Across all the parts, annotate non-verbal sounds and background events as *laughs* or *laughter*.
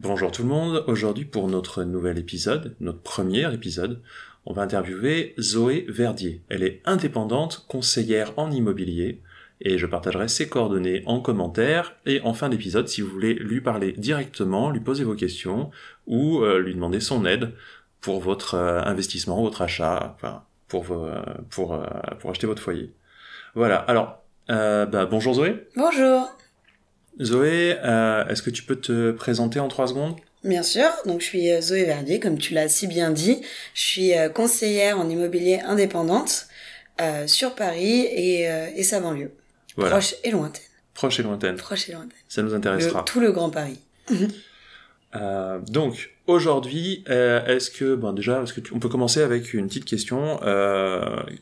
Bonjour tout le monde, aujourd'hui pour notre nouvel épisode, notre premier épisode, on va interviewer Zoé Verdier. Elle est indépendante, conseillère en immobilier, et je partagerai ses coordonnées en commentaire et en fin d'épisode si vous voulez lui parler directement, lui poser vos questions ou euh, lui demander son aide pour votre euh, investissement, votre achat, enfin pour, euh, pour, pour acheter votre foyer. Voilà, alors bah, bonjour Zoé. Bonjour. Zoé, euh, est-ce que tu peux te présenter en trois secondes? Bien sûr, donc je suis euh, Zoé Verdier, comme tu l'as si bien dit. Je suis euh, conseillère en immobilier indépendante sur Paris et, et sa banlieue. Proche et lointaine. Proche et lointaine. Proche et lointaine. Ça nous intéressera. tout le Grand Paris. *laughs* donc aujourd'hui, est-ce que bon déjà, est-ce que on peut commencer avec une petite question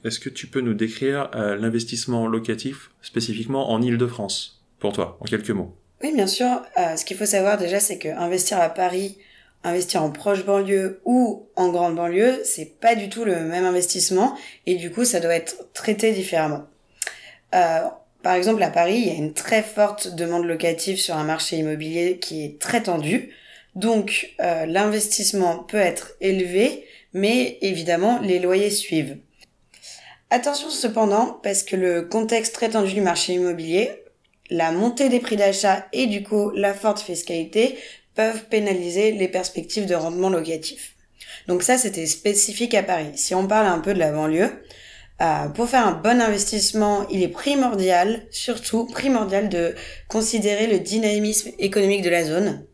Est-ce que tu peux nous décrire l'investissement locatif spécifiquement en Île-de-France? Toi, en quelques mots Oui, bien sûr. Euh, ce qu'il faut savoir déjà, c'est que investir à Paris, investir en proche banlieue ou en grande banlieue, c'est pas du tout le même investissement et du coup, ça doit être traité différemment. Euh, par exemple, à Paris, il y a une très forte demande locative sur un marché immobilier qui est très tendu. Donc, euh, l'investissement peut être élevé, mais évidemment, les loyers suivent. Attention cependant, parce que le contexte très tendu du marché immobilier la montée des prix d'achat et du coup la forte fiscalité peuvent pénaliser les perspectives de rendement locatif. Donc ça, c'était spécifique à Paris. Si on parle un peu de la banlieue, euh, pour faire un bon investissement, il est primordial, surtout primordial, de considérer le dynamisme économique de la zone.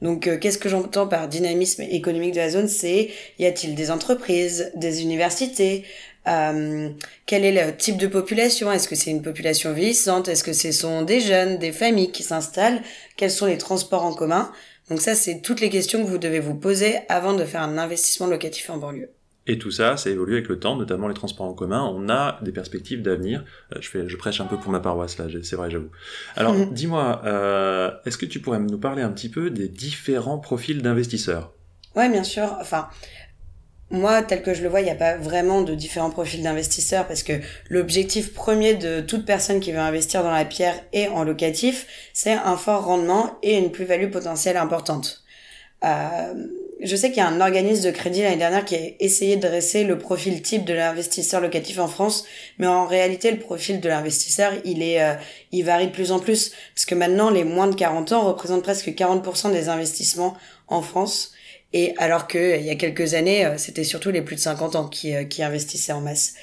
Donc, euh, qu'est-ce que j'entends par dynamisme économique de la zone? C'est y a-t-il des entreprises, des universités, euh, quel est le type de population? Est-ce que c'est une population vieillissante? Est-ce que ce sont des jeunes, des familles qui s'installent? Quels sont les transports en commun? Donc ça, c'est toutes les questions que vous devez vous poser avant de faire un investissement locatif en banlieue. Et tout ça, ça évolue avec le temps, notamment les transports en commun. On a des perspectives d'avenir. Euh, je fais, je prêche un peu pour ma paroisse là, c'est vrai, j'avoue. Alors, dis-moi, euh, est-ce que tu pourrais nous parler un petit peu des différents profils d'investisseurs? Ouais, bien sûr. Enfin, moi, tel que je le vois, il n'y a pas vraiment de différents profils d'investisseurs parce que l'objectif premier de toute personne qui veut investir dans la pierre et en locatif, c'est un fort rendement et une plus-value potentielle importante. Euh, je sais qu'il y a un organisme de crédit l'année dernière qui a essayé de dresser le profil type de l'investisseur locatif en France, mais en réalité, le profil de l'investisseur, il euh, il varie de plus en plus, parce que maintenant, les moins de 40 ans représentent presque 40% des investissements en France. Et alors que il y a quelques années, euh, c'était surtout les plus de 50 ans qui, euh, qui investissaient en masse.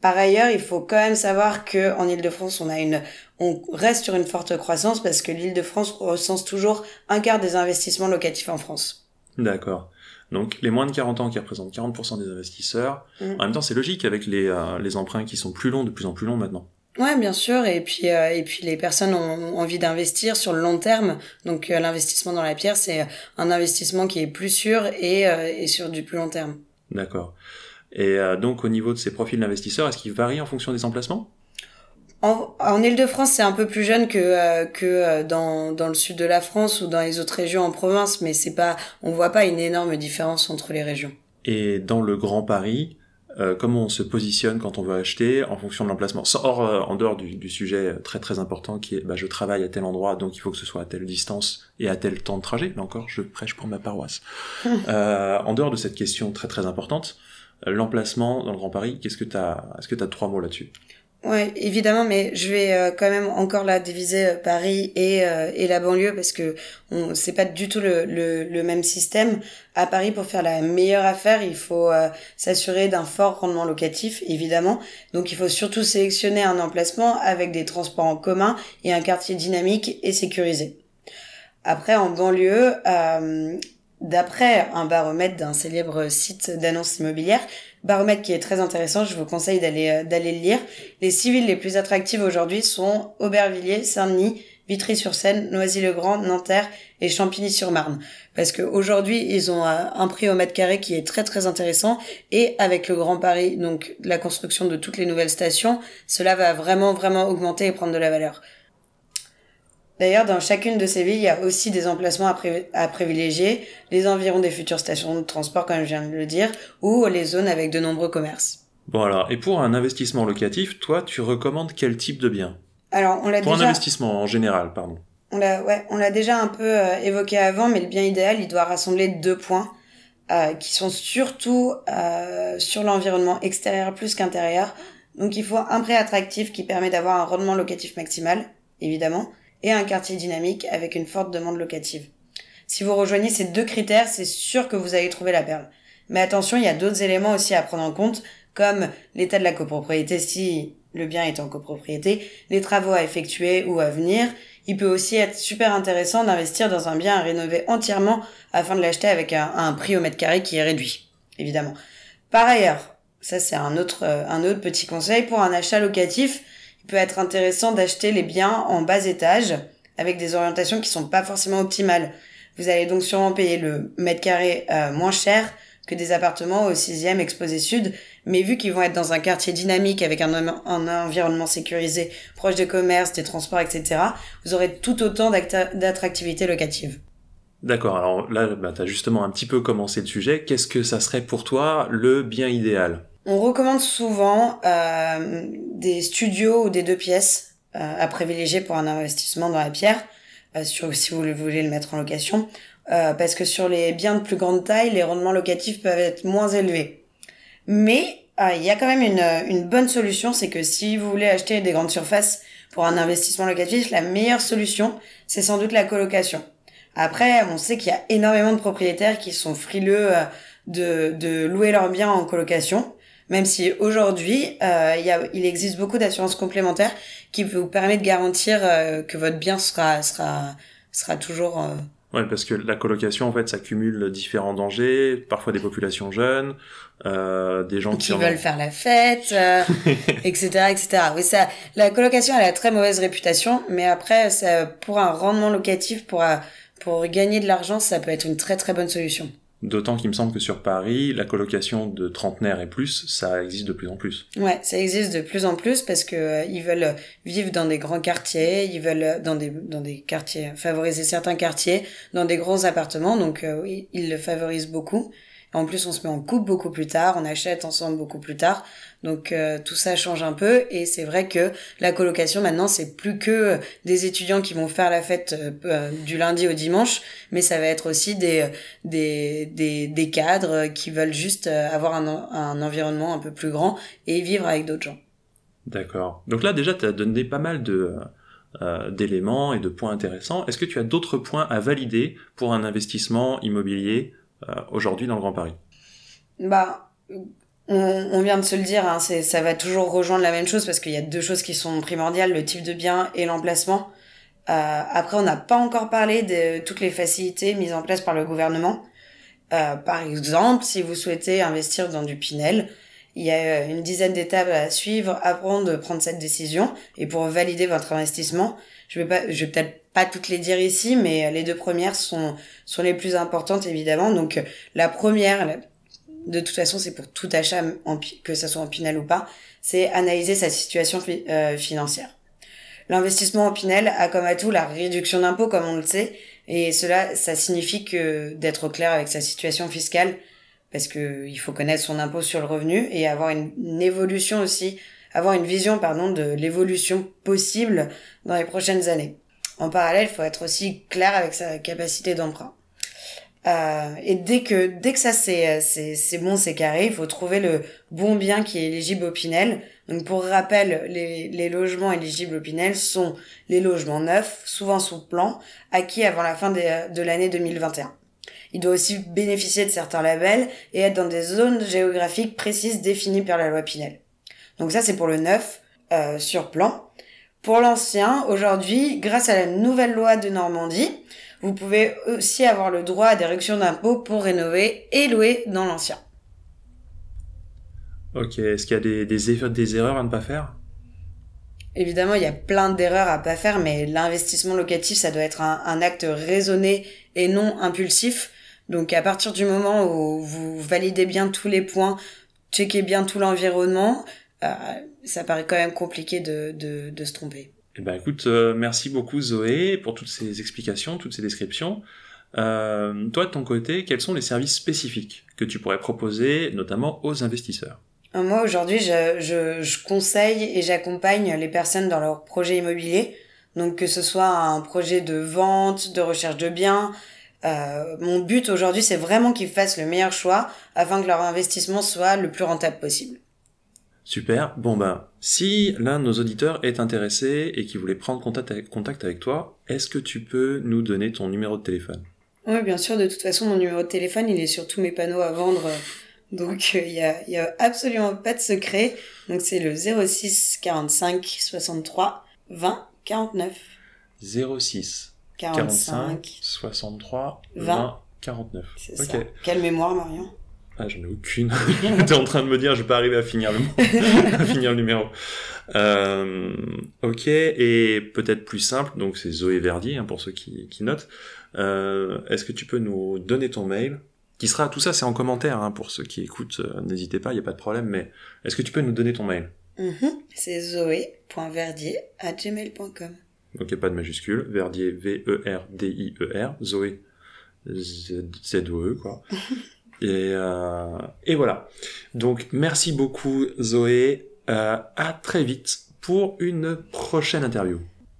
Par ailleurs, il faut quand même savoir que en Île-de-France, on a une, on reste sur une forte croissance parce que l'Île-de-France recense toujours un quart des investissements locatifs en France. D'accord. Donc les moins de 40 ans qui représentent 40% des investisseurs. Mm. En même temps, c'est logique avec les, euh, les emprunts qui sont plus longs, de plus en plus longs maintenant. Ouais, bien sûr. Et puis, euh, et puis les personnes ont envie d'investir sur le long terme. Donc, euh, l'investissement dans la pierre, c'est un investissement qui est plus sûr et, euh, et sur du plus long terme. D'accord. Et donc, au niveau de ces profils d'investisseurs, est-ce qu'ils varient en fonction des emplacements? En, Ile-de-France, c'est un peu plus jeune que que dans dans le sud de la France ou dans les autres régions en province, mais c'est pas, on voit pas une énorme différence entre les régions. Et dans le Grand Paris, euh, comment on se positionne quand on veut acheter en fonction de l'emplacement. Or, euh, en dehors du, du, sujet très très important qui est bah, je travaille à tel endroit, donc il faut que ce soit à telle distance et à tel temps de trajet. Là encore, je prêche pour ma paroisse. *laughs* euh, en dehors de cette question très très importante, euh, l'emplacement dans le Grand Paris, qu'est-ce que t'as, est-ce que t'as trois mots là-dessus? Ouais, évidemment, mais je vais euh, quand même encore là diviser euh, Paris et, euh, et la banlieue parce que on c'est pas du tout le, le, le, même système. À Paris, pour faire la meilleure affaire, il faut s'assurer d'un fort rendement locatif, évidemment. Donc, il faut surtout sélectionner un emplacement avec des transports en commun et un quartier dynamique et sécurisé. Après, en banlieue, d'après un baromètre d'un célèbre site d'annonces immobilières, baromètre qui est très intéressant, je vous conseille d'aller euh, d'aller le lire. Les civils les plus attractives aujourd'hui sont Aubervilliers, Saint-Denis, Vitry-sur-Seine, Noisy-le-Grand, Nanterre et Champigny-sur-Marne. Parce qu'aujourd'hui, ils ont euh, un prix au mètre carré qui est très très intéressant et avec le Grand Paris, donc la construction de toutes les nouvelles stations, cela va vraiment vraiment augmenter et prendre de la valeur. D'ailleurs, dans chacune de ces villes, il y a aussi des emplacements à, privilégier, les environs des futures stations de transport, comme je viens de le dire, ou les zones avec de nombreux commerces. Bon alors, et pour un investissement locatif, toi, tu recommandes quel type de bien? Alors, on l'a Pour un investissement en général, pardon. on l'a ouais, on l'a déjà un peu euh, évoqué avant, mais le bien idéal, il doit rassembler deux points euh, qui sont surtout euh, sur l'environnement extérieur plus qu'intérieur. Donc il faut un prêt attractif qui permet d'avoir un rendement locatif maximal, évidemment, et un quartier dynamique avec une forte demande locative. Si vous rejoignez ces deux critères, c'est sûr que vous allez trouver la perle. Mais attention, il y a d'autres éléments aussi à prendre en compte, comme l'état de la copropriété si le bien est en copropriété, les travaux à effectuer ou à venir. Il peut aussi être super intéressant d'investir dans un bien à rénover entièrement afin de l'acheter avec un, prix au mètre carré qui est réduit, évidemment. Par ailleurs, ça c'est un autre, euh, un autre petit conseil, pour un achat locatif, peut être intéressant d'acheter les biens en bas étage avec des orientations qui sont pas forcément optimales. Vous allez donc sûrement payer le mètre carré euh, moins cher que des appartements au sixième exposé sud, mais vu qu'ils vont être dans un quartier dynamique avec un, un environnement sécurisé, proche des commerces, des transports, etc., vous aurez tout autant d'attractivité locative. D'accord, alors là, bah, tu as justement un petit peu commencé le sujet. Qu'est-ce que ça serait pour toi le bien idéal? On recommande souvent euh, des studios ou des deux pièces euh, à privilégier pour un investissement dans la pierre, euh, si vous voulez le mettre en location. Euh, parce que sur les biens de plus grande taille, les rendements locatifs peuvent être moins élevés. Mais il y a quand même une, bonne solution, c'est que si vous voulez acheter des grandes surfaces pour un investissement locatif, la meilleure solution, c'est sans doute la colocation. Après, on sait qu'il y a énormément de propriétaires qui sont frileux de, de louer leurs biens en colocation, même si aujourd'hui, euh, il, y a, il existe beaucoup d'assurances complémentaires qui vous permettent de garantir que votre bien sera, sera, sera toujours Ouais, parce que la colocation, en fait, ça cumule différents dangers, parfois des populations jeunes, euh, des gens qui, veulent faire la fête, etc., euh, *laughs* etc. Oui, ça, la colocation, elle a très mauvaise réputation, mais après, ça, pour un rendement locatif, pour, pour gagner de l'argent, ça peut être une très très bonne solution. D'autant qu'il me semble que sur Paris, la colocation de trentenaires et plus, ça existe de plus en plus. Ouais, ça existe de plus en plus parce que euh, ils veulent vivre dans des grands quartiers, ils veulent euh, dans des dans des quartiers favoriser certains quartiers, dans des gros appartements, donc euh, oui, ils le favorisent beaucoup. En plus, on se met en couple beaucoup plus tard, on achète ensemble beaucoup plus tard. Donc euh, tout ça change un peu et c'est vrai que la colocation maintenant c'est plus que des étudiants qui vont faire la fête euh, euh, du lundi au dimanche, mais ça va être aussi des des des, des cadres qui veulent juste avoir un, un environnement un peu plus grand et vivre avec d'autres gens. D'accord. Donc là déjà tu as donné pas mal de d'éléments et de points intéressants. Est-ce que tu as d'autres points à valider pour un investissement immobilier aujourd'hui dans le Grand Paris Bah on, vient de se le dire, hein, ça va toujours rejoindre la même chose parce qu'il y a deux choses qui sont primordiales, le type de bien et l'emplacement. Euh, après, on n'a pas encore parlé de toutes les facilités mises en place par le gouvernement. Euh, par exemple, si vous souhaitez investir dans du Pinel, il y a une dizaine d'étapes à suivre avant de prendre cette décision. Et pour valider votre investissement, je vais pas, je vais peut-être pas toutes les dire ici, mais les deux premières sont sont les plus importantes évidemment. Donc la première, de toute façon, c'est pour tout achat, que ça soit en Pinel ou pas, c'est analyser sa situation euh, financière. L'investissement en Pinel a comme atout la réduction d'impôts, comme on le sait, et cela, ça signifie que d'être clair avec sa situation fiscale, parce que il faut connaître son impôt sur le revenu et avoir une, évolution aussi, avoir une vision, pardon, de l'évolution possible dans les prochaines années. En parallèle, il faut être aussi clair avec sa capacité d'emprunt. Euh, et dès que dès que ça c'est c'est bon, c'est carré, il faut trouver le bon bien qui est éligible au Pinel. Donc pour rappel, les, les logements éligibles au Pinel sont les logements neufs, souvent sous plan, acquis avant la fin de, de l'année 2021. Il doit aussi bénéficier de certains labels et être dans des zones géographiques précises définies par la loi Pinel. Donc ça c'est pour le neuf euh, sur plan. Pour l'ancien, aujourd'hui, grâce à la nouvelle loi de Normandie, vous pouvez aussi avoir le droit à des réductions d'impôts pour rénover et louer dans l'ancien. Ok, est-ce qu'il y a des, des, des erreurs à ne pas faire? Évidemment, il y a plein d'erreurs à pas faire, mais l'investissement locatif, ça doit être un, acte raisonné et non impulsif. Donc à partir du moment où vous validez bien tous les points, checkez bien tout l'environnement, euh, ça paraît quand même compliqué de, de, de se tromper. Eh ben écoute, euh, merci beaucoup Zoé pour toutes ces explications, toutes ces descriptions. Euh, toi de ton côté, quels sont les services spécifiques que tu pourrais proposer, notamment aux investisseurs? Euh, Moi aujourd'hui, je, je, je, conseille et j'accompagne les personnes dans leurs projets immobiliers. Donc que ce soit un projet de vente, de recherche de biens, euh, mon but aujourd'hui, c'est vraiment qu'ils fassent le meilleur choix afin que leur investissement soit le plus rentable possible. Super. Bon ben, si l'un de nos auditeurs est intéressé et qui voulait prendre contact avec, toi, est-ce que tu peux nous donner ton numéro de téléphone? Oui, bien sûr. De toute façon, mon numéro de téléphone, il est sur tous mes panneaux à vendre. Donc, il n'y a, y a absolument pas de secret. Donc, c'est le 06 45 63 20 49. 06 45, 63, 20, 49. C'est ça. Quelle mémoire, Marion? Ah, j'en ai aucune. *laughs* T'es en train de me dire, je vais pas arriver à finir le, *laughs* à finir le numéro. Euh, ok, et peut-être plus simple, donc c'est Zoé Verdier, hein, pour ceux qui, qui notent. Euh, Est-ce que tu peux nous donner ton mail Qui sera, tout ça c'est en commentaire, hein, pour ceux qui écoutent, euh, n'hésitez pas, il n'y a pas de problème, mais est-ce que tu peux nous donner ton mail? Mm -hmm. C'est zoé.verdier à gmail.com. Ok, pas de majuscule. Verdier, V-E-R-D-I-E-R. Zoé, Z-O-E, quoi. *laughs* et, euh, et voilà. Donc, merci beaucoup, Zoé. Euh, à très vite pour une prochaine interview.